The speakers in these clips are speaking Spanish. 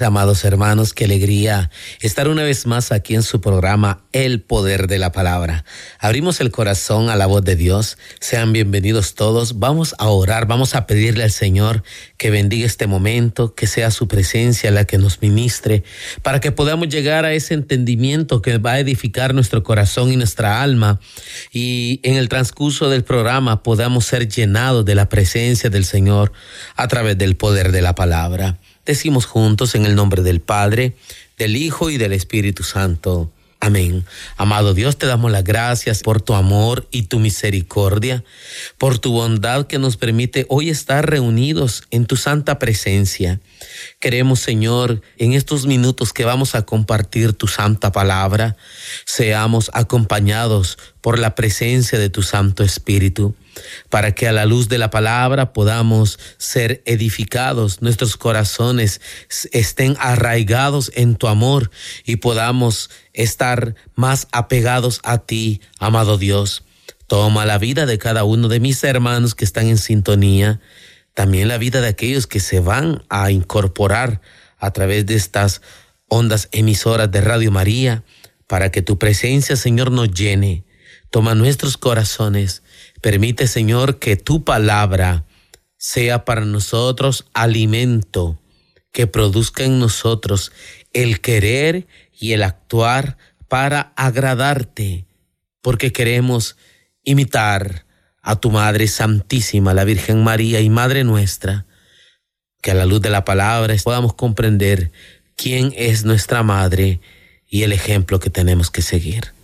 Amados hermanos, qué alegría estar una vez más aquí en su programa El Poder de la Palabra. Abrimos el corazón a la voz de Dios. Sean bienvenidos todos. Vamos a orar, vamos a pedirle al Señor que bendiga este momento, que sea su presencia la que nos ministre, para que podamos llegar a ese entendimiento que va a edificar nuestro corazón y nuestra alma. Y en el transcurso del programa podamos ser llenados de la presencia del Señor a través del poder de la palabra. Decimos juntos en el nombre del Padre, del Hijo y del Espíritu Santo. Amén. Amado Dios, te damos las gracias por tu amor y tu misericordia, por tu bondad que nos permite hoy estar reunidos en tu santa presencia. Queremos, Señor, en estos minutos que vamos a compartir tu santa palabra, seamos acompañados por la presencia de tu Santo Espíritu para que a la luz de la palabra podamos ser edificados, nuestros corazones estén arraigados en tu amor y podamos estar más apegados a ti, amado Dios. Toma la vida de cada uno de mis hermanos que están en sintonía, también la vida de aquellos que se van a incorporar a través de estas ondas emisoras de Radio María, para que tu presencia, Señor, nos llene. Toma nuestros corazones Permite, Señor, que tu palabra sea para nosotros alimento que produzca en nosotros el querer y el actuar para agradarte, porque queremos imitar a tu Madre Santísima, la Virgen María y Madre nuestra, que a la luz de la palabra podamos comprender quién es nuestra Madre y el ejemplo que tenemos que seguir.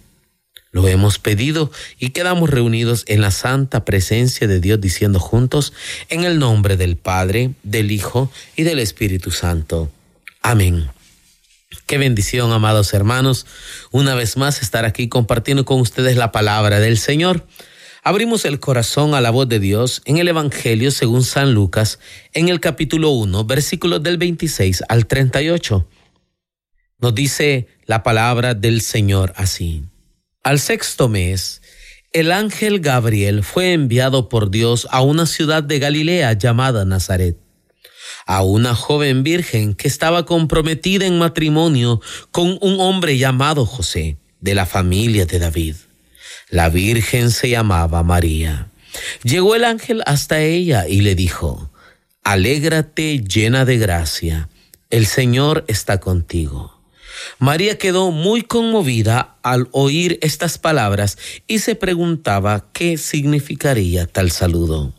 Lo hemos pedido y quedamos reunidos en la santa presencia de Dios diciendo juntos, en el nombre del Padre, del Hijo y del Espíritu Santo. Amén. Qué bendición, amados hermanos, una vez más estar aquí compartiendo con ustedes la palabra del Señor. Abrimos el corazón a la voz de Dios en el Evangelio según San Lucas, en el capítulo 1, versículos del 26 al 38. Nos dice la palabra del Señor así. Al sexto mes, el ángel Gabriel fue enviado por Dios a una ciudad de Galilea llamada Nazaret, a una joven virgen que estaba comprometida en matrimonio con un hombre llamado José, de la familia de David. La virgen se llamaba María. Llegó el ángel hasta ella y le dijo, Alégrate llena de gracia, el Señor está contigo. María quedó muy conmovida al oír estas palabras y se preguntaba qué significaría tal saludo.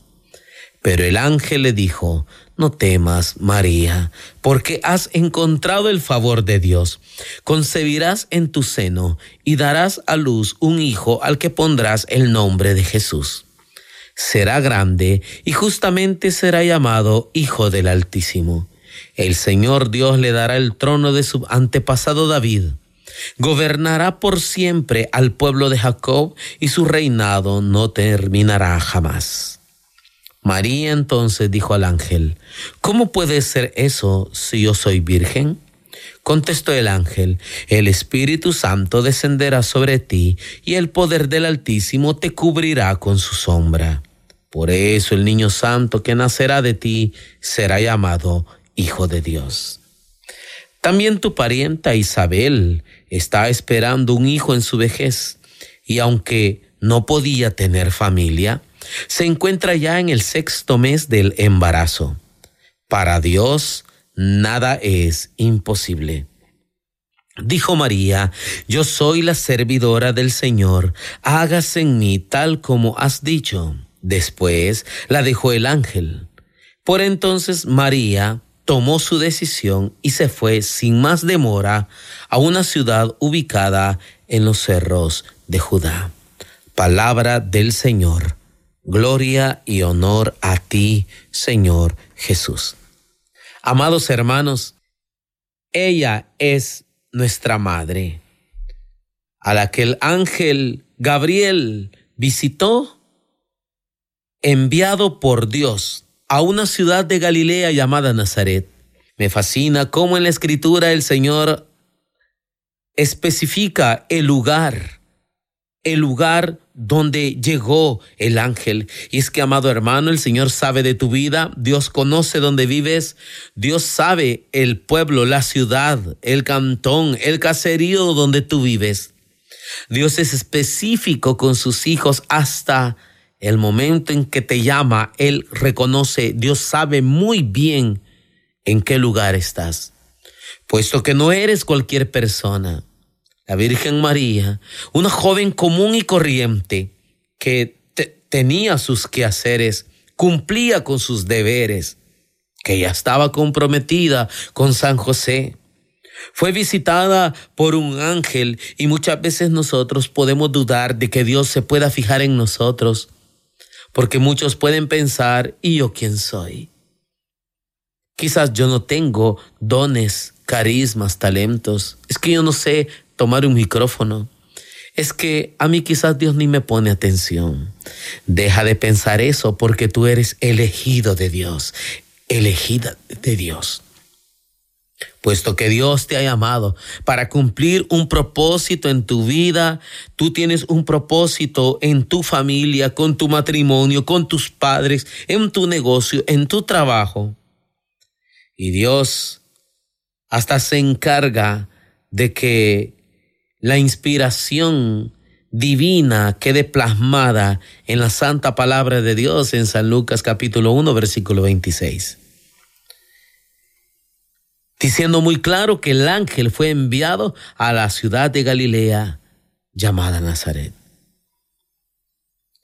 Pero el ángel le dijo, no temas, María, porque has encontrado el favor de Dios. Concebirás en tu seno y darás a luz un hijo al que pondrás el nombre de Jesús. Será grande y justamente será llamado Hijo del Altísimo el Señor Dios le dará el trono de su antepasado David. Gobernará por siempre al pueblo de Jacob y su reinado no terminará jamás. María entonces dijo al ángel, ¿cómo puede ser eso si yo soy virgen? Contestó el ángel, el Espíritu Santo descenderá sobre ti y el poder del Altísimo te cubrirá con su sombra. Por eso el niño santo que nacerá de ti será llamado Hijo de Dios. También tu parienta Isabel está esperando un hijo en su vejez y aunque no podía tener familia, se encuentra ya en el sexto mes del embarazo. Para Dios nada es imposible. Dijo María, yo soy la servidora del Señor, hágase en mí tal como has dicho. Después la dejó el ángel. Por entonces María tomó su decisión y se fue sin más demora a una ciudad ubicada en los cerros de Judá. Palabra del Señor. Gloria y honor a ti, Señor Jesús. Amados hermanos, ella es nuestra madre, a la que el ángel Gabriel visitó, enviado por Dios, a una ciudad de Galilea llamada Nazaret. Me fascina cómo en la escritura el Señor especifica el lugar, el lugar donde llegó el ángel. Y es que, amado hermano, el Señor sabe de tu vida, Dios conoce dónde vives, Dios sabe el pueblo, la ciudad, el cantón, el caserío donde tú vives. Dios es específico con sus hijos hasta el momento en que te llama, Él reconoce, Dios sabe muy bien en qué lugar estás, puesto que no eres cualquier persona. La Virgen María, una joven común y corriente que tenía sus quehaceres, cumplía con sus deberes, que ya estaba comprometida con San José. Fue visitada por un ángel y muchas veces nosotros podemos dudar de que Dios se pueda fijar en nosotros, porque muchos pueden pensar, ¿y yo quién soy? Quizás yo no tengo dones, carismas, talentos. Es que yo no sé tomar un micrófono. Es que a mí quizás Dios ni me pone atención. Deja de pensar eso porque tú eres elegido de Dios, elegida de Dios. Puesto que Dios te ha llamado para cumplir un propósito en tu vida, tú tienes un propósito en tu familia, con tu matrimonio, con tus padres, en tu negocio, en tu trabajo. Y Dios hasta se encarga de que la inspiración divina quede plasmada en la santa palabra de Dios en San Lucas capítulo 1 versículo 26. Diciendo muy claro que el ángel fue enviado a la ciudad de Galilea llamada Nazaret.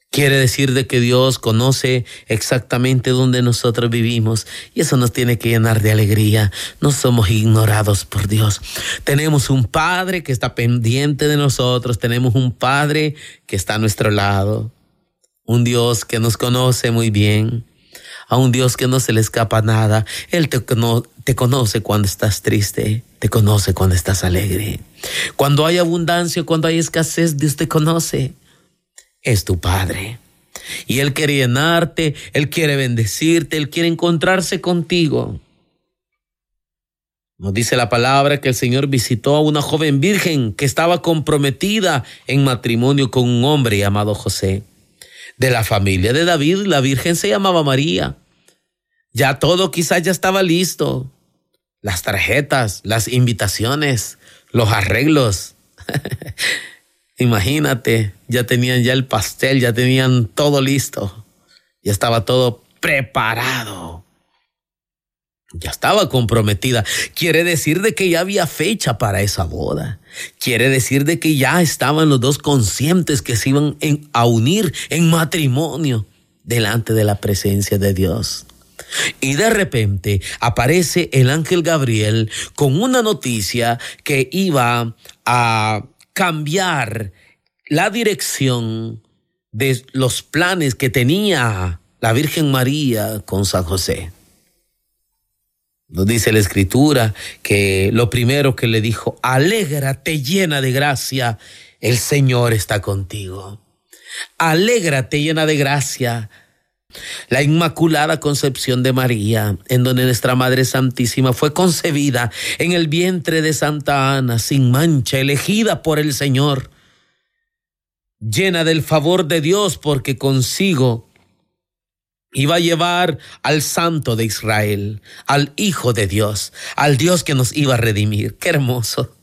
Quiere decir de que Dios conoce exactamente dónde nosotros vivimos y eso nos tiene que llenar de alegría. No somos ignorados por Dios. Tenemos un Padre que está pendiente de nosotros, tenemos un Padre que está a nuestro lado, un Dios que nos conoce muy bien, a un Dios que no se le escapa nada. Él te, conoce cuando estás triste, te conoce cuando estás alegre. Cuando hay abundancia, cuando hay escasez, Dios te conoce es tu Padre. Y Él quiere llenarte, Él quiere bendecirte, Él quiere encontrarse contigo. Nos dice la palabra que el Señor visitó a una joven virgen que estaba comprometida en matrimonio con un hombre llamado José. De la familia de David, la virgen se llamaba María. Ya todo quizás ya estaba listo. Las tarjetas, las invitaciones, los arreglos. Imagínate, ya tenían ya el pastel, ya tenían todo listo, ya estaba todo preparado. Ya estaba comprometida. Quiere decir de que ya había fecha para esa boda. Quiere decir de que ya estaban los dos conscientes que se iban a unir en matrimonio delante de la presencia de Dios. Y de repente aparece el ángel Gabriel con una noticia que iba a cambiar la dirección de los planes que tenía la Virgen María con San José. Nos dice la escritura que lo primero que le dijo, alégrate llena de gracia, el Señor está contigo. Alégrate llena de gracia. La Inmaculada Concepción de María, en donde nuestra Madre Santísima fue concebida en el vientre de Santa Ana, sin mancha, elegida por el Señor, llena del favor de Dios porque consigo iba a llevar al Santo de Israel, al Hijo de Dios, al Dios que nos iba a redimir. Qué hermoso,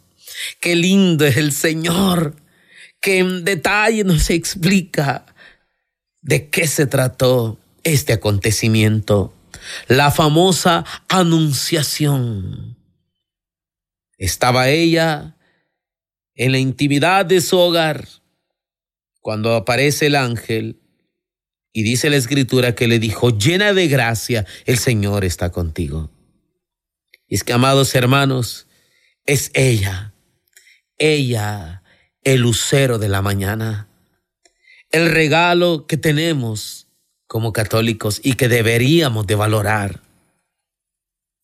qué lindo es el Señor, que en detalle nos explica de qué se trató este acontecimiento, la famosa anunciación. Estaba ella en la intimidad de su hogar cuando aparece el ángel y dice la escritura que le dijo, llena de gracia, el Señor está contigo. Y es que, amados hermanos, es ella, ella, el lucero de la mañana, el regalo que tenemos como católicos y que deberíamos de valorar,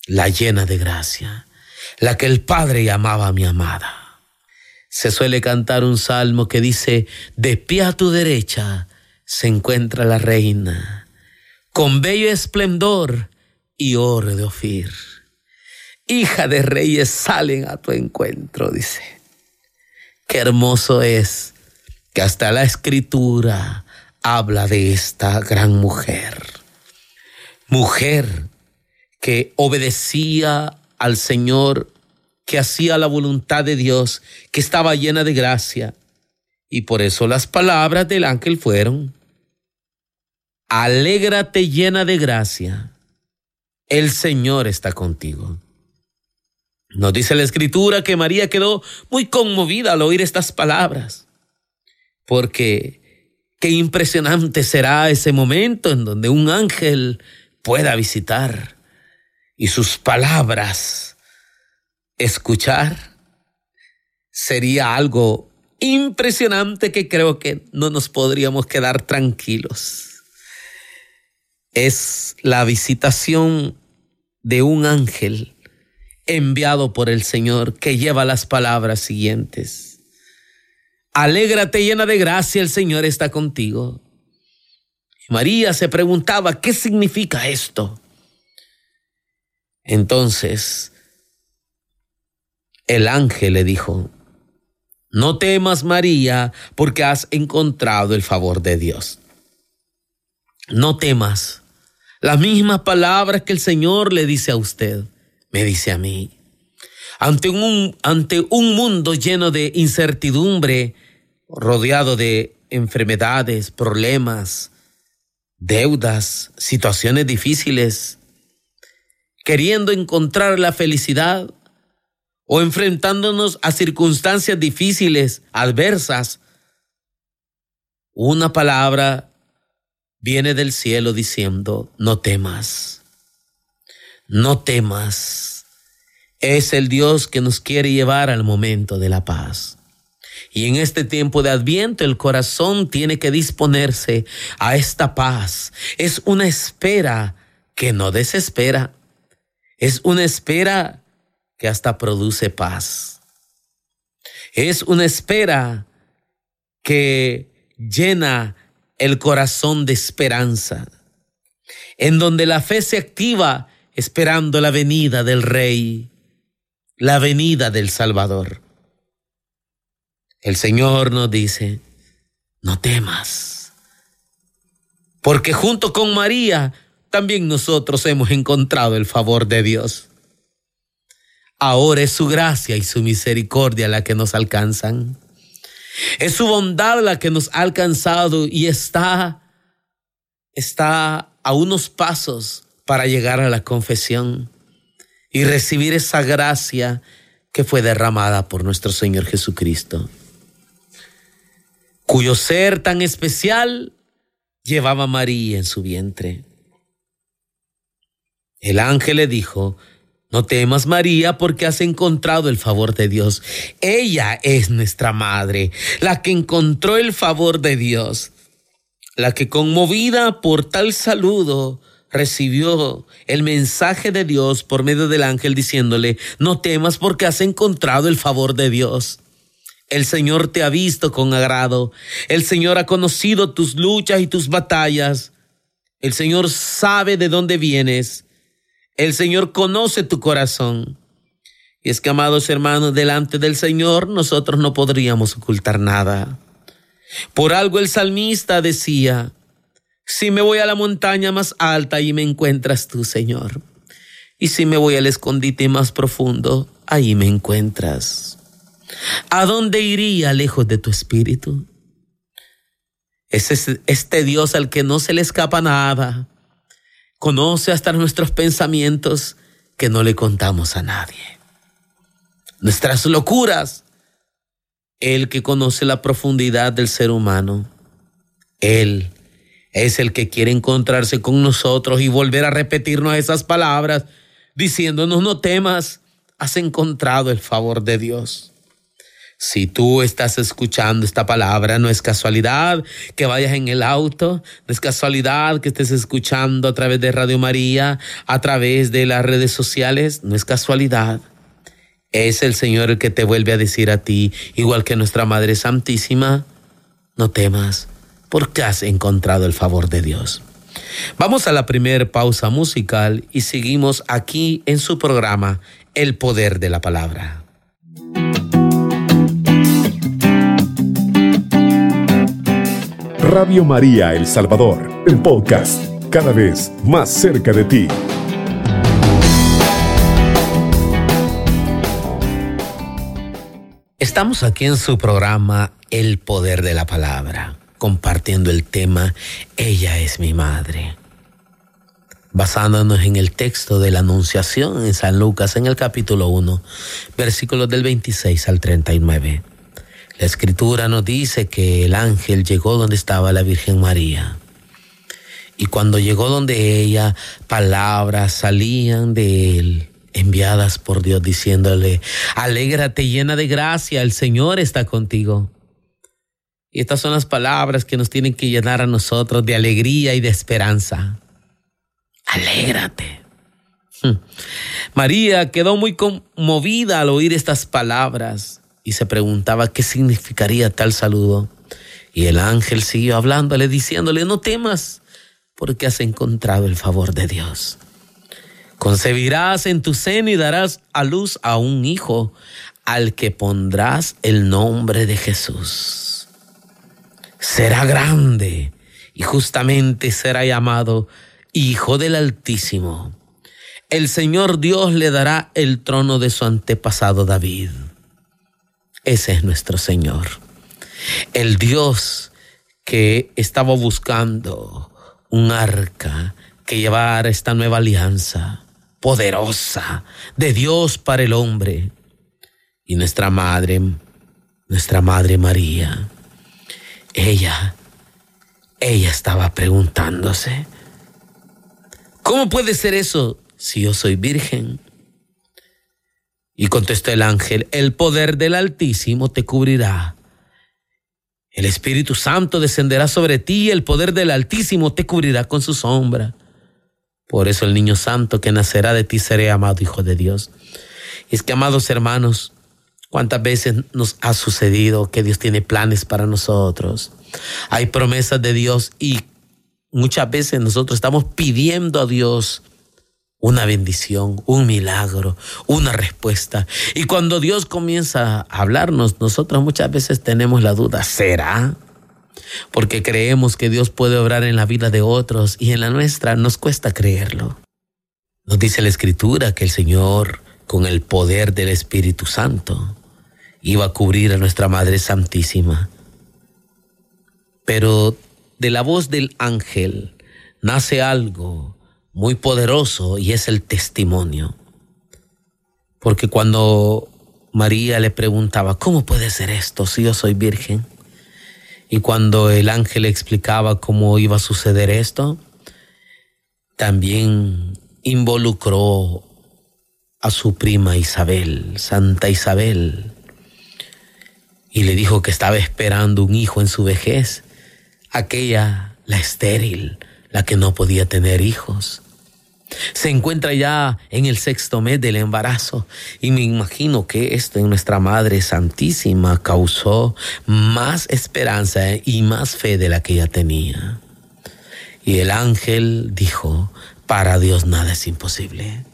la llena de gracia, la que el Padre llamaba mi amada. Se suele cantar un salmo que dice, de pie a tu derecha se encuentra la reina, con bello esplendor y oro de Ofir. Hija de reyes salen a tu encuentro, dice. Qué hermoso es que hasta la escritura habla de esta gran mujer. Mujer que obedecía al Señor, que hacía la voluntad de Dios, que estaba llena de gracia. Y por eso las palabras del ángel fueron, alégrate llena de gracia, el Señor está contigo. Nos dice la escritura que María quedó muy conmovida al oír estas palabras, porque qué impresionante será ese momento en donde un ángel pueda visitar y sus palabras escuchar. Sería algo impresionante que creo que no nos podríamos quedar tranquilos. Es la visitación de un ángel enviado por el Señor que lleva las palabras siguientes. Alégrate llena de gracia, el Señor está contigo. María se preguntaba, ¿qué significa esto? Entonces, el ángel le dijo, no temas María, porque has encontrado el favor de Dios. No temas. Las mismas palabras que el Señor le dice a usted me dice a mí. Ante un, ante un mundo lleno de incertidumbre, rodeado de enfermedades, problemas, deudas, situaciones difíciles, queriendo encontrar la felicidad o enfrentándonos a circunstancias difíciles, adversas, una palabra viene del cielo diciendo, no temas no temas. Es el Dios que nos quiere llevar al momento de la paz. Y en este tiempo de adviento el corazón tiene que disponerse a esta paz. Es una espera que no desespera. Es una espera que hasta produce paz. Es una espera que llena el corazón de esperanza, en donde la fe se activa esperando la venida del Rey, la venida del Salvador. El Señor nos dice, no temas, porque junto con María también nosotros hemos encontrado el favor de Dios. Ahora es su gracia y su misericordia la que nos alcanzan. Es su bondad la que nos ha alcanzado y está, está a unos pasos para llegar a la confesión y recibir esa gracia que fue derramada por nuestro Señor Jesucristo, cuyo ser tan especial llevaba María en su vientre. El ángel le dijo, no temas María porque has encontrado el favor de Dios. Ella es nuestra madre, la que encontró el favor de Dios, la que conmovida por tal saludo recibió el mensaje de Dios por medio del ángel diciéndole, no temas porque has encontrado el favor de Dios. El Señor te ha visto con agrado. El Señor ha conocido tus luchas y tus batallas. El Señor sabe de dónde vienes. El Señor conoce tu corazón. Y es que, amados hermanos, delante del Señor nosotros no podríamos ocultar nada. Por algo el salmista decía, si me voy a la montaña más alta, y me encuentras tú, Señor. Y si me voy al escondite más profundo, ahí me encuentras. ¿A dónde iría lejos de tu espíritu? Es este Dios al que no se le escapa nada. Conoce hasta nuestros pensamientos que no le contamos a nadie. Nuestras locuras. El que conoce la profundidad del ser humano. Él es el que quiere encontrarse con nosotros y volver a repetirnos esas palabras, diciéndonos no temas, has encontrado el favor de Dios. Si tú estás escuchando esta palabra, no es casualidad que vayas en el auto, no es casualidad que estés escuchando a través de Radio María, a través de las redes sociales, no es casualidad. Es el Señor el que te vuelve a decir a ti, igual que nuestra Madre Santísima, no temas, porque has encontrado el favor de Dios. Vamos a la primera pausa musical y seguimos aquí en su programa El Poder de la Palabra. Radio María El Salvador, el podcast, cada vez más cerca de ti. Estamos aquí en su programa El Poder de la Palabra, compartiendo el tema Ella es mi madre. Basándonos en el texto de la Anunciación en San Lucas en el capítulo 1, versículos del 26 al 39. La escritura nos dice que el ángel llegó donde estaba la Virgen María. Y cuando llegó donde ella, palabras salían de él, enviadas por Dios, diciéndole, alégrate llena de gracia, el Señor está contigo. Y estas son las palabras que nos tienen que llenar a nosotros de alegría y de esperanza. Alégrate. Hmm. María quedó muy conmovida al oír estas palabras y se preguntaba qué significaría tal saludo. Y el ángel siguió hablándole, diciéndole, no temas, porque has encontrado el favor de Dios. Concebirás en tu seno y darás a luz a un hijo al que pondrás el nombre de Jesús. Será grande y justamente será llamado Hijo del Altísimo. El Señor Dios le dará el trono de su antepasado David ese es nuestro Señor. El Dios que estaba buscando un arca que llevara esta nueva alianza poderosa de Dios para el hombre. Y nuestra madre, nuestra madre María, ella, ella estaba preguntándose, ¿cómo puede ser eso si yo soy virgen? Y contestó el ángel, el poder del Altísimo te cubrirá. El Espíritu Santo descenderá sobre ti y el poder del Altísimo te cubrirá con su sombra. Por eso el niño santo que nacerá de ti será amado Hijo de Dios. Y es que, amados hermanos, cuántas veces nos ha sucedido que Dios tiene planes para nosotros. Hay promesas de Dios y muchas veces nosotros estamos pidiendo a Dios una bendición, un milagro, una respuesta. Y cuando Dios comienza a hablarnos, nosotros muchas veces tenemos la duda, ¿será? Porque creemos que Dios puede obrar en la vida de otros y en la nuestra nos cuesta creerlo. Nos dice la Escritura que el Señor, con el poder del Espíritu Santo, iba a cubrir a nuestra Madre Santísima. Pero de la voz del ángel nace algo muy poderoso y es el testimonio. Porque cuando María le preguntaba, ¿cómo puede ser esto si yo soy virgen? Y cuando el ángel explicaba cómo iba a suceder esto, también involucró a su prima Isabel, Santa Isabel, y le dijo que estaba esperando un hijo en su vejez, aquella, la estéril, la que no podía tener hijos. Se encuentra ya en el sexto mes del embarazo y me imagino que esto en nuestra Madre Santísima causó más esperanza y más fe de la que ella tenía. Y el ángel dijo, para Dios nada es imposible.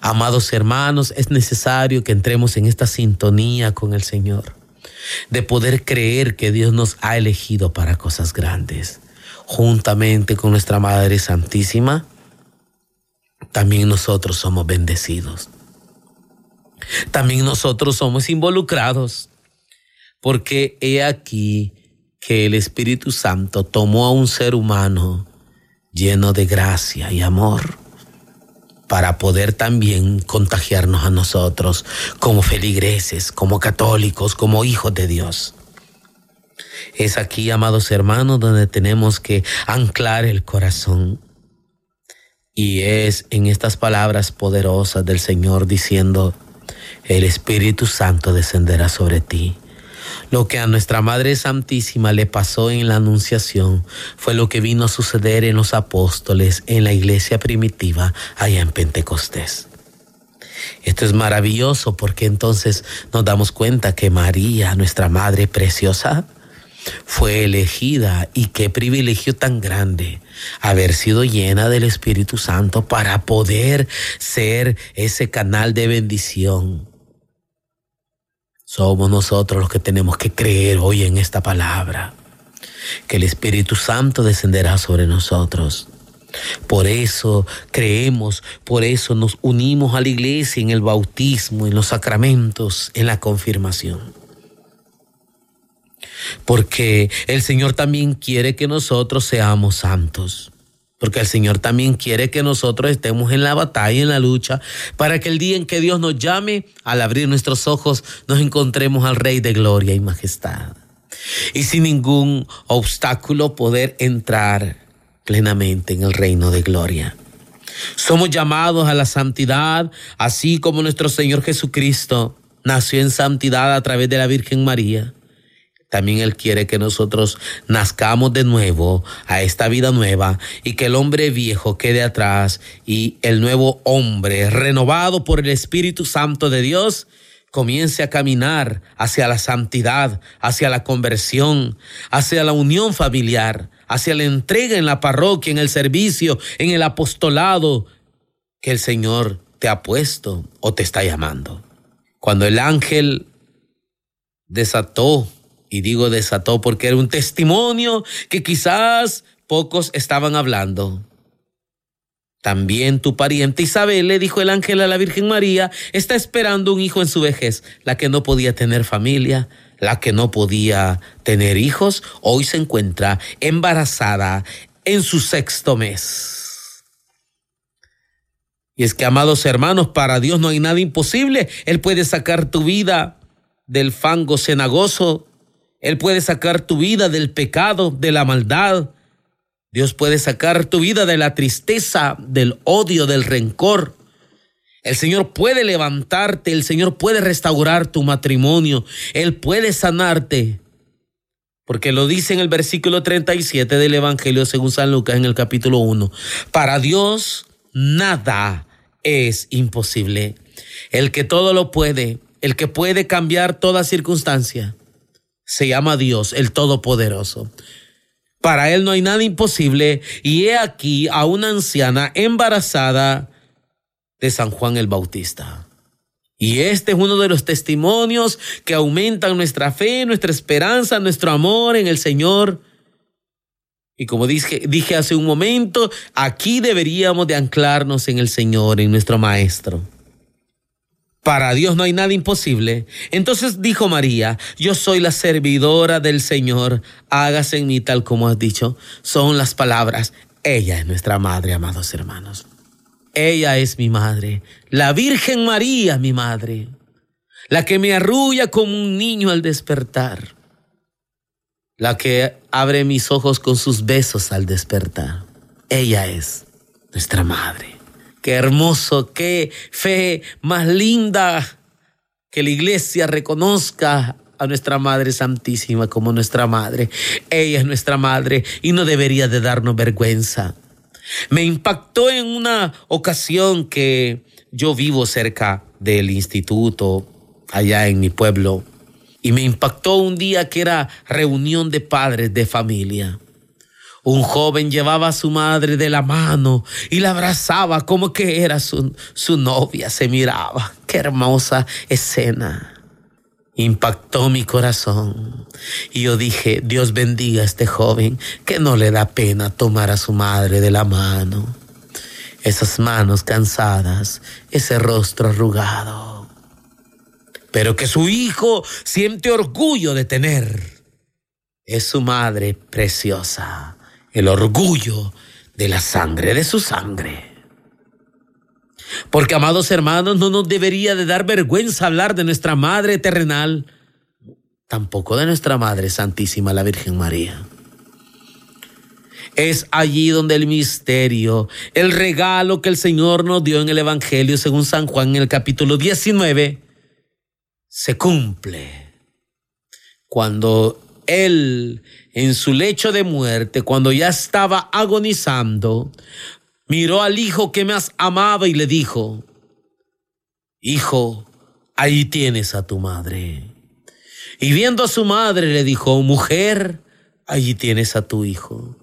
Amados hermanos, es necesario que entremos en esta sintonía con el Señor, de poder creer que Dios nos ha elegido para cosas grandes juntamente con nuestra Madre Santísima, también nosotros somos bendecidos. También nosotros somos involucrados, porque he aquí que el Espíritu Santo tomó a un ser humano lleno de gracia y amor para poder también contagiarnos a nosotros como feligreses, como católicos, como hijos de Dios. Es aquí, amados hermanos, donde tenemos que anclar el corazón. Y es en estas palabras poderosas del Señor diciendo, el Espíritu Santo descenderá sobre ti. Lo que a nuestra Madre Santísima le pasó en la Anunciación fue lo que vino a suceder en los apóstoles en la iglesia primitiva allá en Pentecostés. Esto es maravilloso porque entonces nos damos cuenta que María, nuestra Madre Preciosa, fue elegida y qué privilegio tan grande haber sido llena del Espíritu Santo para poder ser ese canal de bendición. Somos nosotros los que tenemos que creer hoy en esta palabra, que el Espíritu Santo descenderá sobre nosotros. Por eso creemos, por eso nos unimos a la iglesia en el bautismo, en los sacramentos, en la confirmación porque el Señor también quiere que nosotros seamos santos. Porque el Señor también quiere que nosotros estemos en la batalla, en la lucha, para que el día en que Dios nos llame, al abrir nuestros ojos, nos encontremos al Rey de gloria y majestad. Y sin ningún obstáculo poder entrar plenamente en el reino de gloria. Somos llamados a la santidad, así como nuestro Señor Jesucristo nació en santidad a través de la Virgen María también Él quiere que nosotros nazcamos de nuevo a esta vida nueva y que el hombre viejo quede atrás y el nuevo hombre, renovado por el Espíritu Santo de Dios, comience a caminar hacia la santidad, hacia la conversión, hacia la unión familiar, hacia la entrega en la parroquia, en el servicio, en el apostolado que el Señor te ha puesto o te está llamando. Cuando el ángel desató y digo desató porque era un testimonio que quizás pocos estaban hablando. También tu pariente Isabel, le dijo el ángel a la Virgen María, está esperando un hijo en su vejez, la que no podía tener familia, la que no podía tener hijos, hoy se encuentra embarazada en su sexto mes. Y es que, amados hermanos, para Dios no hay nada imposible. Él puede sacar tu vida del fango cenagoso él puede sacar tu vida del pecado, de la maldad. Dios puede sacar tu vida de la tristeza, del odio, del rencor. El Señor puede levantarte, el Señor puede restaurar tu matrimonio, Él puede sanarte. Porque lo dice en el versículo 37 del Evangelio según San Lucas en el capítulo 1. Para Dios nada es imposible. El que todo lo puede, el que puede cambiar toda circunstancia se llama Dios, el Todopoderoso. Para Él no hay nada imposible y he aquí a una anciana embarazada de San Juan el Bautista. Y este es uno de los testimonios que aumentan nuestra fe, nuestra esperanza, nuestro amor en el Señor. Y como dije, dije hace un momento, aquí deberíamos de anclarnos en el Señor, en nuestro Maestro. Para Dios no hay nada imposible. Entonces dijo María, yo soy la servidora del Señor, hágase en mí tal como has dicho. Son las palabras. Ella es nuestra madre, amados hermanos. Ella es mi madre, la Virgen María, mi madre, la que me arrulla como un niño al despertar, la que abre mis ojos con sus besos al despertar. Ella es nuestra madre. Qué hermoso, qué fe más linda que la iglesia reconozca a nuestra Madre Santísima como nuestra Madre. Ella es nuestra Madre y no debería de darnos vergüenza. Me impactó en una ocasión que yo vivo cerca del instituto, allá en mi pueblo, y me impactó un día que era reunión de padres de familia. Un joven llevaba a su madre de la mano y la abrazaba como que era su, su novia. Se miraba. Qué hermosa escena. Impactó mi corazón. Y yo dije, Dios bendiga a este joven que no le da pena tomar a su madre de la mano. Esas manos cansadas, ese rostro arrugado. Pero que su hijo siente orgullo de tener. Es su madre preciosa el orgullo de la sangre, de su sangre. Porque, amados hermanos, no nos debería de dar vergüenza hablar de nuestra Madre terrenal, tampoco de nuestra Madre Santísima, la Virgen María. Es allí donde el misterio, el regalo que el Señor nos dio en el Evangelio según San Juan en el capítulo 19, se cumple. Cuando Él en su lecho de muerte, cuando ya estaba agonizando, miró al hijo que más amaba y le dijo, Hijo, ahí tienes a tu madre. Y viendo a su madre le dijo, mujer, allí tienes a tu hijo.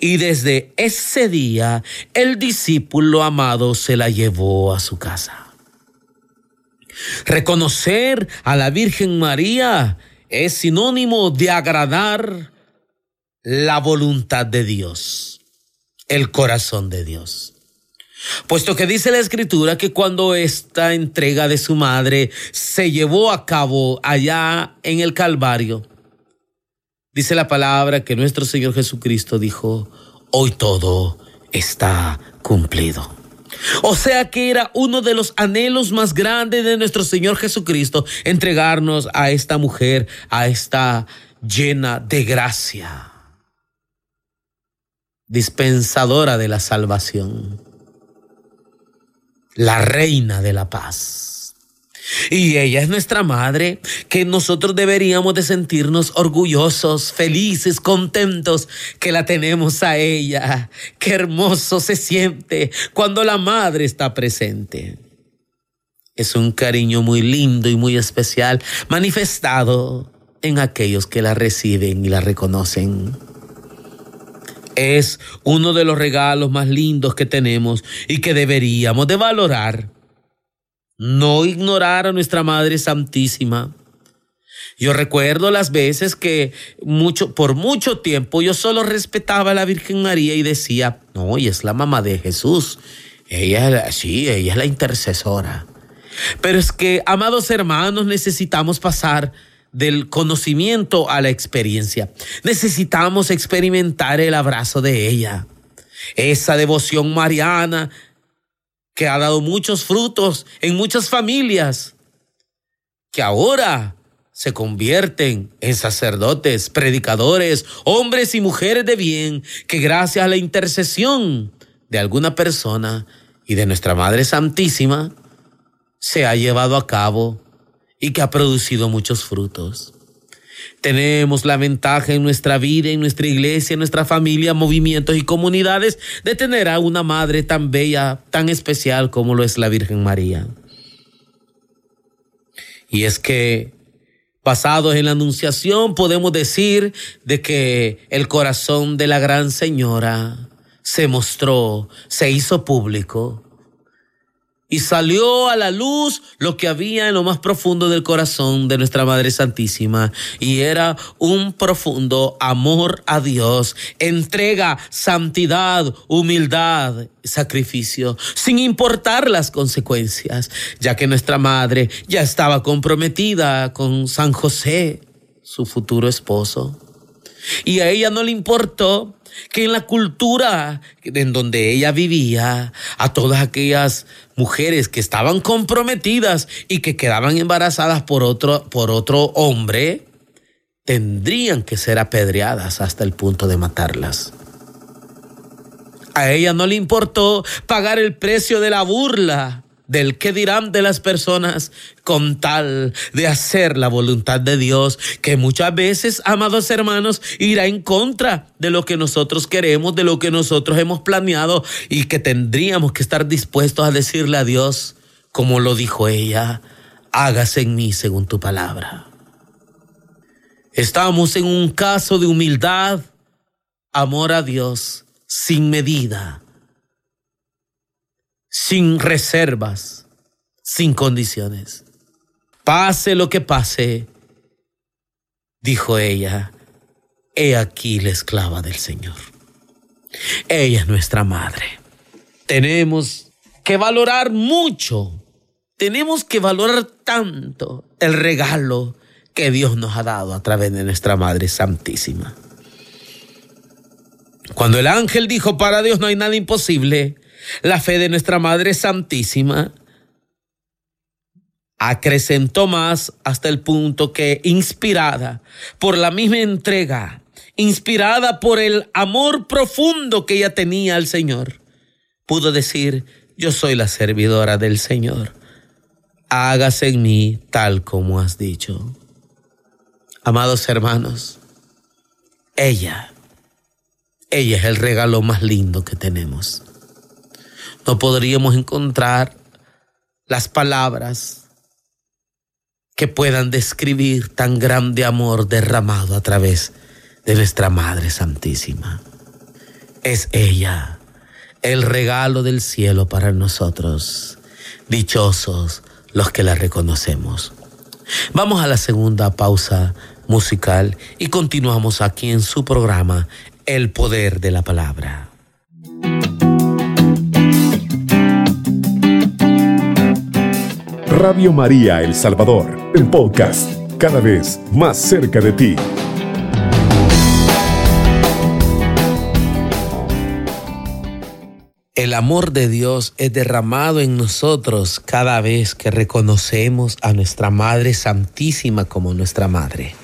Y desde ese día el discípulo amado se la llevó a su casa. Reconocer a la Virgen María es sinónimo de agradar la voluntad de Dios, el corazón de Dios. Puesto que dice la escritura que cuando esta entrega de su madre se llevó a cabo allá en el Calvario, dice la palabra que nuestro Señor Jesucristo dijo, hoy todo está cumplido. O sea que era uno de los anhelos más grandes de nuestro Señor Jesucristo, entregarnos a esta mujer, a esta llena de gracia, dispensadora de la salvación la reina de la paz. Y ella es nuestra madre, que nosotros deberíamos de sentirnos orgullosos, felices, contentos que la tenemos a ella. Qué hermoso se siente cuando la madre está presente. Es un cariño muy lindo y muy especial manifestado en aquellos que la reciben y la reconocen es uno de los regalos más lindos que tenemos y que deberíamos de valorar. No ignorar a nuestra Madre Santísima. Yo recuerdo las veces que mucho, por mucho tiempo yo solo respetaba a la Virgen María y decía, no, ella es la mamá de Jesús. Ella, sí, ella es la intercesora. Pero es que, amados hermanos, necesitamos pasar del conocimiento a la experiencia. Necesitamos experimentar el abrazo de ella, esa devoción mariana que ha dado muchos frutos en muchas familias, que ahora se convierten en sacerdotes, predicadores, hombres y mujeres de bien, que gracias a la intercesión de alguna persona y de nuestra Madre Santísima, se ha llevado a cabo y que ha producido muchos frutos. Tenemos la ventaja en nuestra vida, en nuestra iglesia, en nuestra familia, movimientos y comunidades de tener a una madre tan bella, tan especial como lo es la Virgen María. Y es que pasados en la Anunciación podemos decir de que el corazón de la Gran Señora se mostró, se hizo público y salió a la luz lo que había en lo más profundo del corazón de nuestra Madre Santísima y era un profundo amor a Dios, entrega, santidad, humildad, sacrificio, sin importar las consecuencias, ya que nuestra Madre ya estaba comprometida con San José, su futuro esposo. Y a ella no le importó que en la cultura en donde ella vivía, a todas aquellas mujeres que estaban comprometidas y que quedaban embarazadas por otro, por otro hombre, tendrían que ser apedreadas hasta el punto de matarlas. A ella no le importó pagar el precio de la burla del qué dirán de las personas con tal de hacer la voluntad de Dios, que muchas veces, amados hermanos, irá en contra de lo que nosotros queremos, de lo que nosotros hemos planeado y que tendríamos que estar dispuestos a decirle a Dios, como lo dijo ella, hágase en mí según tu palabra. Estamos en un caso de humildad, amor a Dios, sin medida sin reservas, sin condiciones. Pase lo que pase, dijo ella, he aquí la esclava del Señor. Ella es nuestra madre. Tenemos que valorar mucho, tenemos que valorar tanto el regalo que Dios nos ha dado a través de nuestra Madre Santísima. Cuando el ángel dijo, para Dios no hay nada imposible, la fe de nuestra Madre Santísima acrecentó más hasta el punto que, inspirada por la misma entrega, inspirada por el amor profundo que ella tenía al Señor, pudo decir, yo soy la servidora del Señor, hágase en mí tal como has dicho. Amados hermanos, ella, ella es el regalo más lindo que tenemos no podríamos encontrar las palabras que puedan describir tan grande amor derramado a través de nuestra Madre Santísima. Es ella el regalo del cielo para nosotros. Dichosos los que la reconocemos. Vamos a la segunda pausa musical y continuamos aquí en su programa El Poder de la Palabra. Radio María El Salvador, el podcast, cada vez más cerca de ti. El amor de Dios es derramado en nosotros cada vez que reconocemos a nuestra Madre Santísima como nuestra Madre.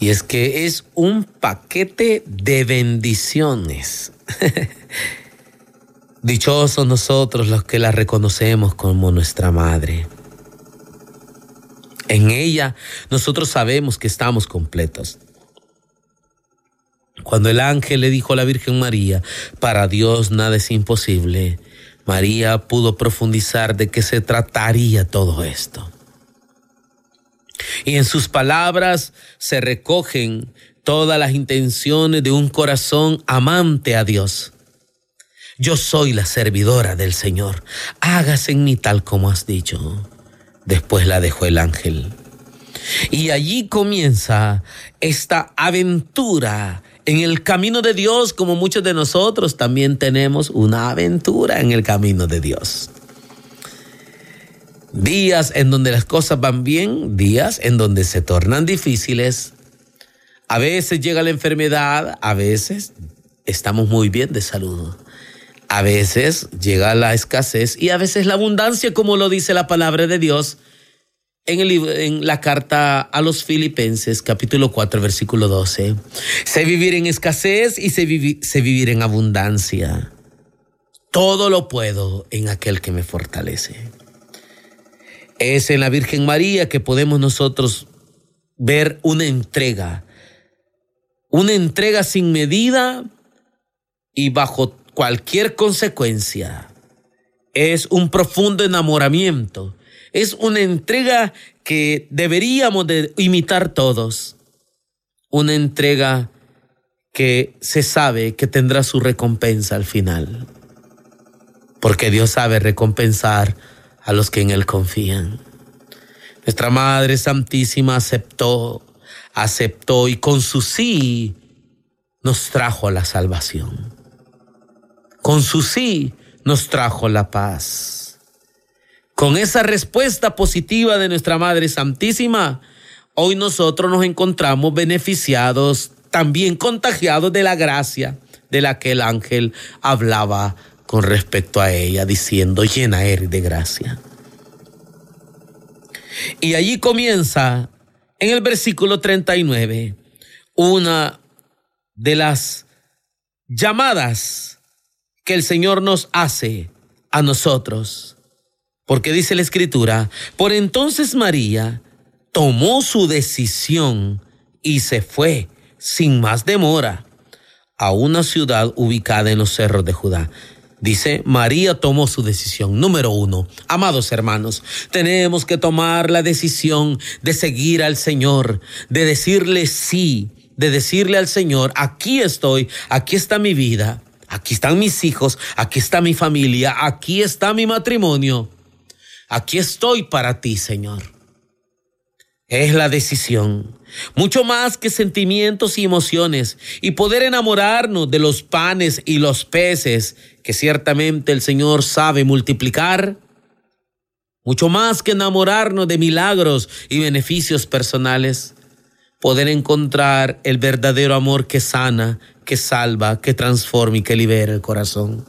Y es que es un paquete de bendiciones. Dichosos nosotros los que la reconocemos como nuestra Madre. En ella nosotros sabemos que estamos completos. Cuando el ángel le dijo a la Virgen María, para Dios nada es imposible, María pudo profundizar de qué se trataría todo esto. Y en sus palabras se recogen todas las intenciones de un corazón amante a Dios. Yo soy la servidora del Señor. Hágase en mí tal como has dicho. Después la dejó el ángel. Y allí comienza esta aventura en el camino de Dios, como muchos de nosotros también tenemos una aventura en el camino de Dios. Días en donde las cosas van bien, días en donde se tornan difíciles. A veces llega la enfermedad, a veces estamos muy bien de salud. A veces llega la escasez y a veces la abundancia, como lo dice la palabra de Dios en, el, en la carta a los Filipenses, capítulo 4, versículo 12. Sé vivir en escasez y sé, sé vivir en abundancia. Todo lo puedo en aquel que me fortalece. Es en la Virgen María que podemos nosotros ver una entrega, una entrega sin medida y bajo cualquier consecuencia. Es un profundo enamoramiento es una entrega que deberíamos de imitar todos. Una entrega que se sabe que tendrá su recompensa al final. Porque Dios sabe recompensar a los que en Él confían. Nuestra Madre Santísima aceptó, aceptó y con su sí nos trajo la salvación. Con su sí nos trajo la paz. Con esa respuesta positiva de nuestra Madre Santísima, hoy nosotros nos encontramos beneficiados, también contagiados de la gracia de la que el ángel hablaba con respecto a ella, diciendo, llena eres de gracia. Y allí comienza en el versículo 39 una de las llamadas que el Señor nos hace a nosotros porque dice la escritura, por entonces María tomó su decisión y se fue sin más demora a una ciudad ubicada en los cerros de Judá. Dice, María tomó su decisión. Número uno, amados hermanos, tenemos que tomar la decisión de seguir al Señor, de decirle sí, de decirle al Señor, aquí estoy, aquí está mi vida, aquí están mis hijos, aquí está mi familia, aquí está mi matrimonio. Aquí estoy para ti, Señor. Es la decisión, mucho más que sentimientos y emociones, y poder enamorarnos de los panes y los peces que ciertamente el Señor sabe multiplicar, mucho más que enamorarnos de milagros y beneficios personales, poder encontrar el verdadero amor que sana, que salva, que transforma y que libera el corazón.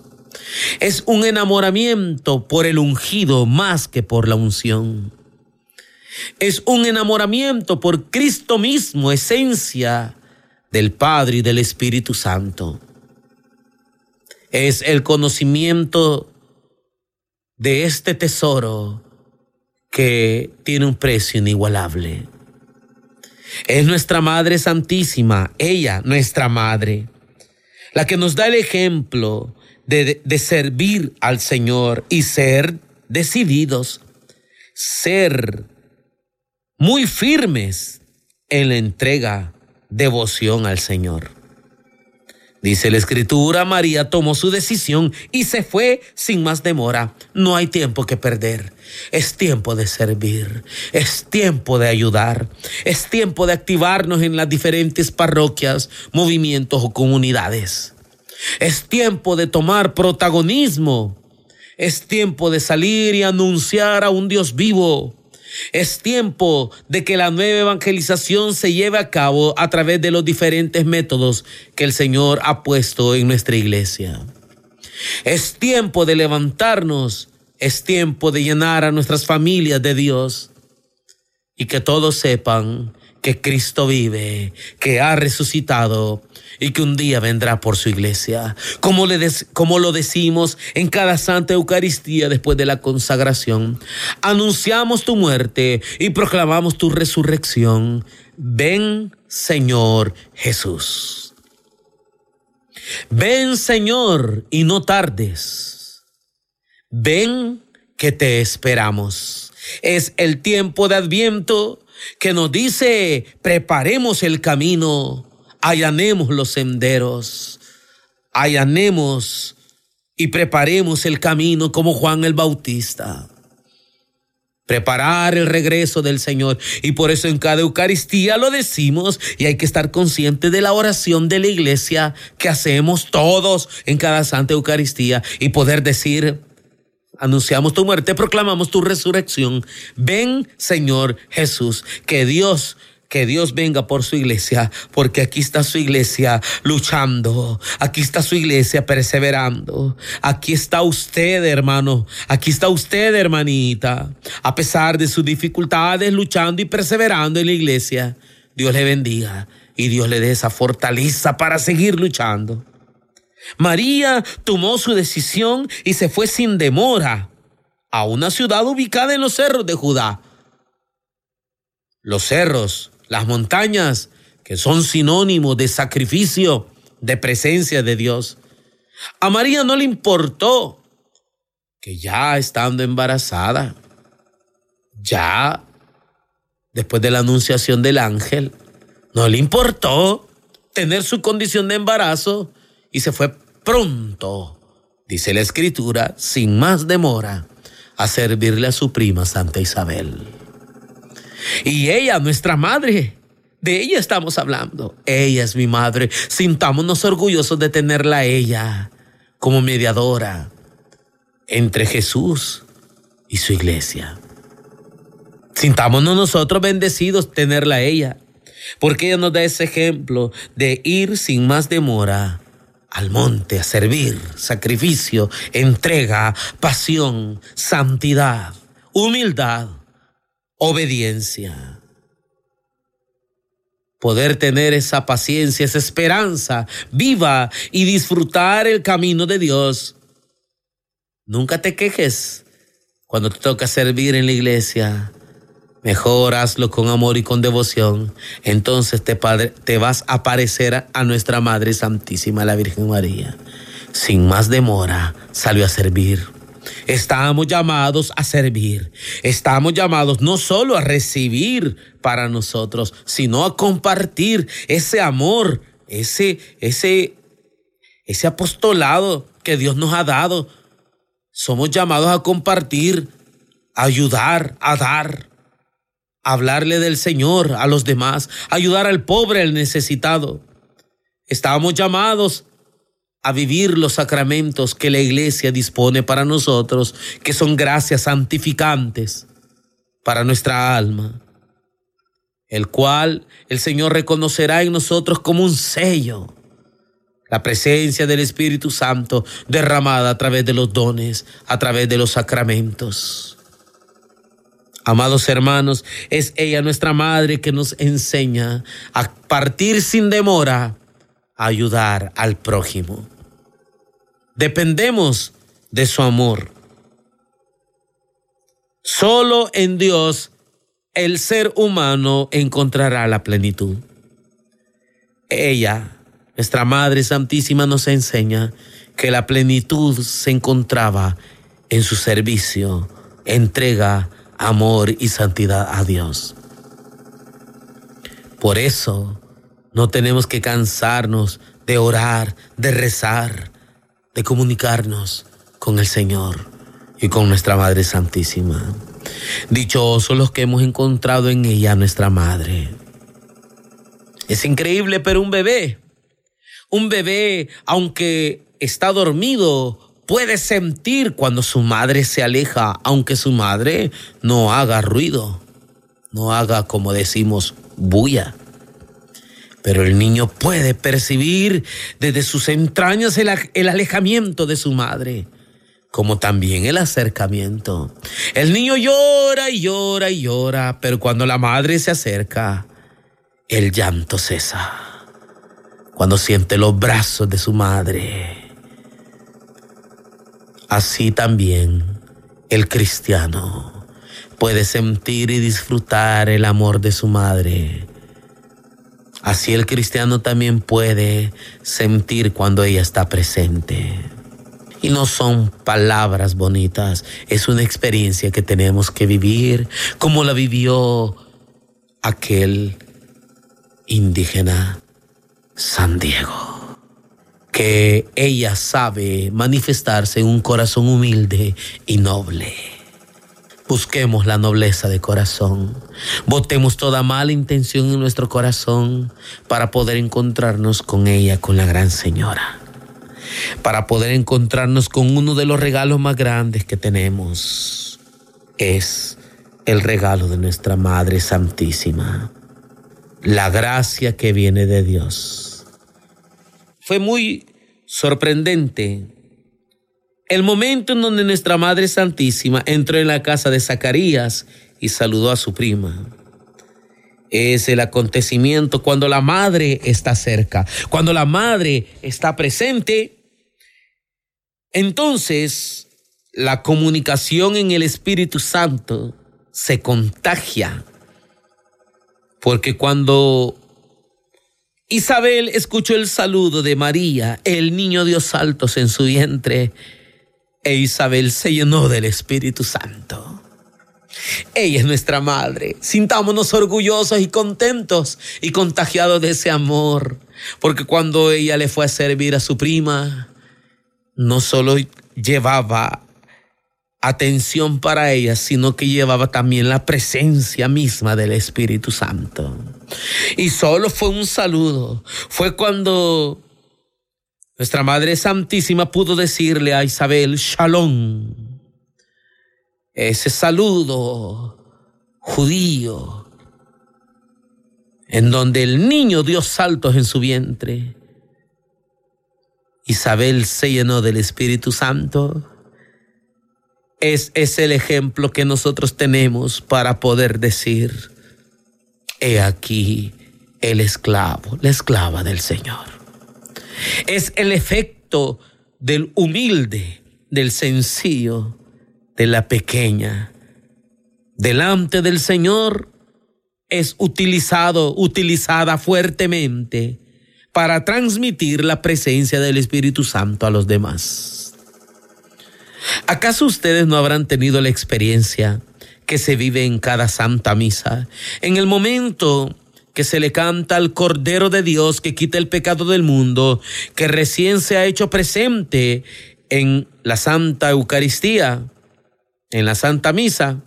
Es un enamoramiento por el ungido más que por la unción. Es un enamoramiento por Cristo mismo, esencia del Padre y del Espíritu Santo. Es el conocimiento de este tesoro que tiene un precio inigualable. Es nuestra Madre Santísima, ella, nuestra Madre, la que nos da el ejemplo de, servir al Señor y ser decididos, ser muy firmes en la entrega, devoción al Señor. Dice la escritura, María tomó su decisión y se fue sin más demora. No hay tiempo que perder. Es tiempo de servir. Es tiempo de ayudar. Es tiempo de activarnos en las diferentes parroquias, movimientos o comunidades. Es tiempo de tomar protagonismo. Es tiempo de salir y anunciar a un Dios vivo es tiempo de que la nueva evangelización se lleve a cabo a través de los diferentes métodos que el Señor ha puesto en nuestra iglesia. Es tiempo de levantarnos, es tiempo de llenar a nuestras familias de Dios y que todos sepan que Cristo vive, que ha resucitado y que un día vendrá por su iglesia. Como, le como lo decimos en cada Santa Eucaristía después de la consagración, anunciamos tu muerte y proclamamos tu resurrección. Ven, Señor Jesús. Ven, Señor, y no tardes. Ven que te esperamos. Es el tiempo de Adviento que nos dice, preparemos el camino allanemos los senderos, allanemos y preparemos el camino como Juan el Bautista. Preparar el regreso del Señor. Y por eso en cada Eucaristía lo decimos y hay que estar consciente de la oración de la iglesia que hacemos todos en cada Santa Eucaristía y poder decir, anunciamos tu muerte, proclamamos tu resurrección. Ven, Señor Jesús, que Dios que Dios venga por su iglesia, porque aquí está su iglesia luchando, aquí está su iglesia perseverando, aquí está usted hermano, aquí está usted hermanita, a pesar de sus dificultades, luchando y perseverando en la iglesia. Dios le bendiga y Dios le dé esa fortaleza para seguir luchando. María tomó su decisión y se fue sin demora a una ciudad ubicada en los cerros de Judá. Los cerros las montañas, que son sinónimos de sacrificio, de presencia de Dios. A María no le importó que ya estando embarazada, ya después de la anunciación del ángel, no le importó tener su condición de embarazo y se fue pronto, dice la escritura, sin más demora, a servirle a su prima Santa Isabel. Y ella, nuestra madre, de ella estamos hablando. Ella es mi madre. Sintámonos orgullosos de tenerla a ella como mediadora entre Jesús y su iglesia. Sintámonos nosotros bendecidos tenerla a ella, porque ella nos da ese ejemplo de ir sin más demora al monte a servir, sacrificio, entrega, pasión, santidad, humildad obediencia. Poder tener esa paciencia, esa esperanza viva y disfrutar el camino de Dios. Nunca te quejes cuando te toca servir en la iglesia. Mejor hazlo con amor y con devoción. Entonces te, te vas a parecer a nuestra Madre Santísima, la Virgen María. Sin más demora, salió a servir Estamos llamados a servir. Estamos llamados no solo a recibir para nosotros, sino a compartir ese amor, ese, ese, ese apostolado que Dios nos ha dado. Somos llamados a compartir, a ayudar, a dar, a hablarle del Señor a los demás, ayudar al pobre, al necesitado. Estamos llamados a vivir los sacramentos que la iglesia dispone para nosotros, que son gracias santificantes para nuestra alma, el cual el Señor reconocerá en nosotros como un sello, la presencia del Espíritu Santo derramada a través de los dones, a través de los sacramentos. Amados hermanos, es ella nuestra madre que nos enseña a partir sin demora a ayudar al prójimo. Dependemos de su amor. Solo en Dios el ser humano encontrará la plenitud. Ella, nuestra Madre Santísima, nos enseña que la plenitud se encontraba en su servicio entrega amor y santidad a Dios. Por eso no tenemos que cansarnos de orar, de rezar, de comunicarnos con el Señor y con nuestra Madre Santísima. Dichosos los que hemos encontrado en ella nuestra Madre. Es increíble, pero un bebé, un bebé, aunque está dormido, puede sentir cuando su madre se aleja, aunque su madre no haga ruido, no haga, como decimos, bulla. Pero el niño puede percibir desde sus entrañas el, el, alejamiento de su madre, como también el acercamiento. El niño llora y llora y llora, pero cuando la madre se acerca, el llanto cesa. Cuando siente los brazos de su madre Así también el cristiano puede sentir y disfrutar el amor de su madre. Así el cristiano también puede sentir cuando ella está presente. Y no son palabras bonitas, es una experiencia que tenemos que vivir como la vivió aquel indígena San Diego que ella sabe manifestarse en un corazón humilde y noble. Busquemos la nobleza de corazón. Botemos toda mala intención en nuestro corazón para poder encontrarnos con ella, con la gran señora. Para poder encontrarnos con uno de los regalos más grandes que tenemos. Es el regalo de nuestra Madre Santísima. La gracia que viene de Dios fue muy sorprendente el momento en donde nuestra Madre Santísima entró en la casa de Zacarías y saludó a su prima. Es el acontecimiento cuando la madre está cerca, cuando la madre está presente. Entonces, la comunicación en el Espíritu Santo se contagia. Porque cuando Isabel escuchó el saludo de María, el niño dio saltos en su vientre e Isabel se llenó del Espíritu Santo. Ella es nuestra madre. Sintámonos orgullosos y contentos y contagiados de ese amor, porque cuando ella le fue a servir a su prima, no solo llevaba atención para ella, sino que llevaba también la presencia misma del Espíritu Santo. Y solo fue un saludo. Fue cuando nuestra Madre Santísima pudo decirle a Isabel, Shalom. Ese saludo judío, en donde el niño dio saltos en su vientre. Isabel se llenó del Espíritu Santo. Es, es el ejemplo que nosotros tenemos para poder decir, he aquí el esclavo, la esclava del Señor. Es el efecto del humilde, del sencillo, de la pequeña. Delante del Señor es utilizado, utilizada fuertemente para transmitir la presencia del Espíritu Santo a los demás. ¿Acaso ustedes no habrán tenido la experiencia que se vive en cada santa misa. En el momento que se le canta al Cordero de Dios que quita el pecado del mundo, que recién se ha hecho presente en la Santa Eucaristía, en la Santa Misa,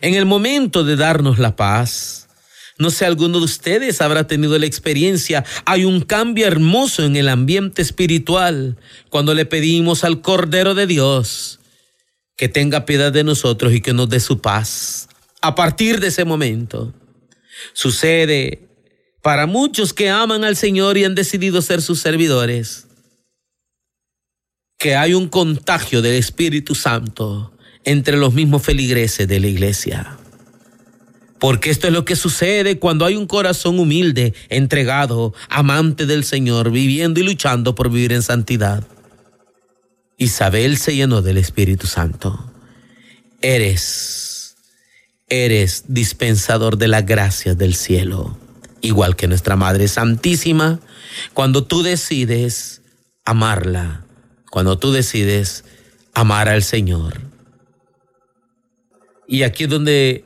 en el momento de darnos la paz. No sé, alguno de ustedes habrá tenido la experiencia. Hay un cambio hermoso en el ambiente espiritual cuando le pedimos al Cordero de Dios que tenga piedad de nosotros y que nos dé su paz. A partir de ese momento, sucede para muchos que aman al Señor y han decidido ser sus servidores, que hay un contagio del Espíritu Santo entre los mismos feligreses de la iglesia. Porque esto es lo que sucede cuando hay un corazón humilde, entregado, amante del Señor, viviendo y luchando por vivir en santidad. Isabel se llenó del Espíritu Santo. Eres, eres dispensador de la gracia del cielo, igual que nuestra Madre Santísima, cuando tú decides amarla, cuando tú decides amar al Señor. Y aquí es donde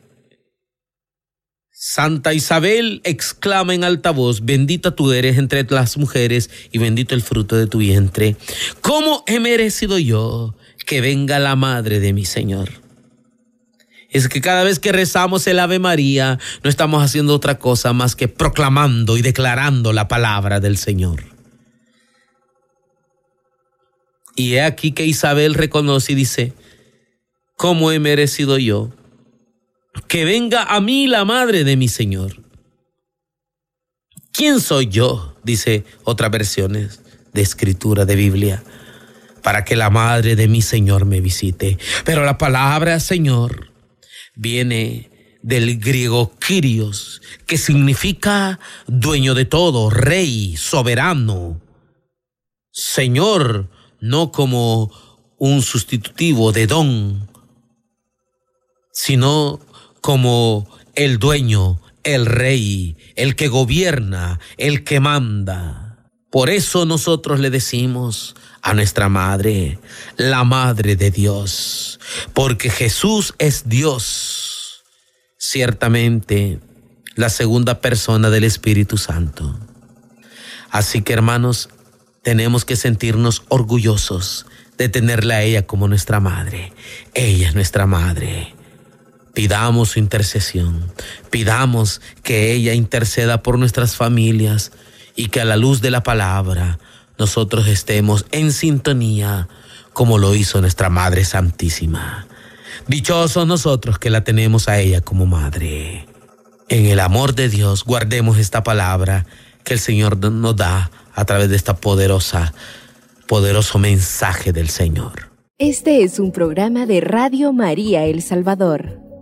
Santa Isabel exclama en alta voz, bendita tú eres entre las mujeres y bendito el fruto de tu vientre. ¿Cómo he merecido yo que venga la madre de mi Señor? Es que cada vez que rezamos el Ave María, no estamos haciendo otra cosa más que proclamando y declarando la palabra del Señor. Y he aquí que Isabel reconoce y dice, ¿cómo he merecido yo que venga a mí la madre de mi Señor. ¿Quién soy yo? Dice otras versiones de escritura de Biblia, para que la madre de mi Señor me visite. Pero la palabra Señor viene del griego Kyrios, que significa dueño de todo, rey, soberano, Señor, no como un sustitutivo de don, sino como el dueño, el rey, el que gobierna, el que manda. Por eso nosotros le decimos a nuestra Madre, la Madre de Dios, porque Jesús es Dios, ciertamente la segunda persona del Espíritu Santo. Así que hermanos, tenemos que sentirnos orgullosos de tenerla a ella como nuestra Madre. Ella es nuestra Madre. Pidamos su intercesión, pidamos que ella interceda por nuestras familias y que a la luz de la palabra nosotros estemos en sintonía como lo hizo nuestra Madre Santísima. Dichosos nosotros que la tenemos a ella como Madre. En el amor de Dios guardemos esta palabra que el Señor nos da a través de esta poderosa, poderoso mensaje del Señor. Este es un programa de Radio María El Salvador.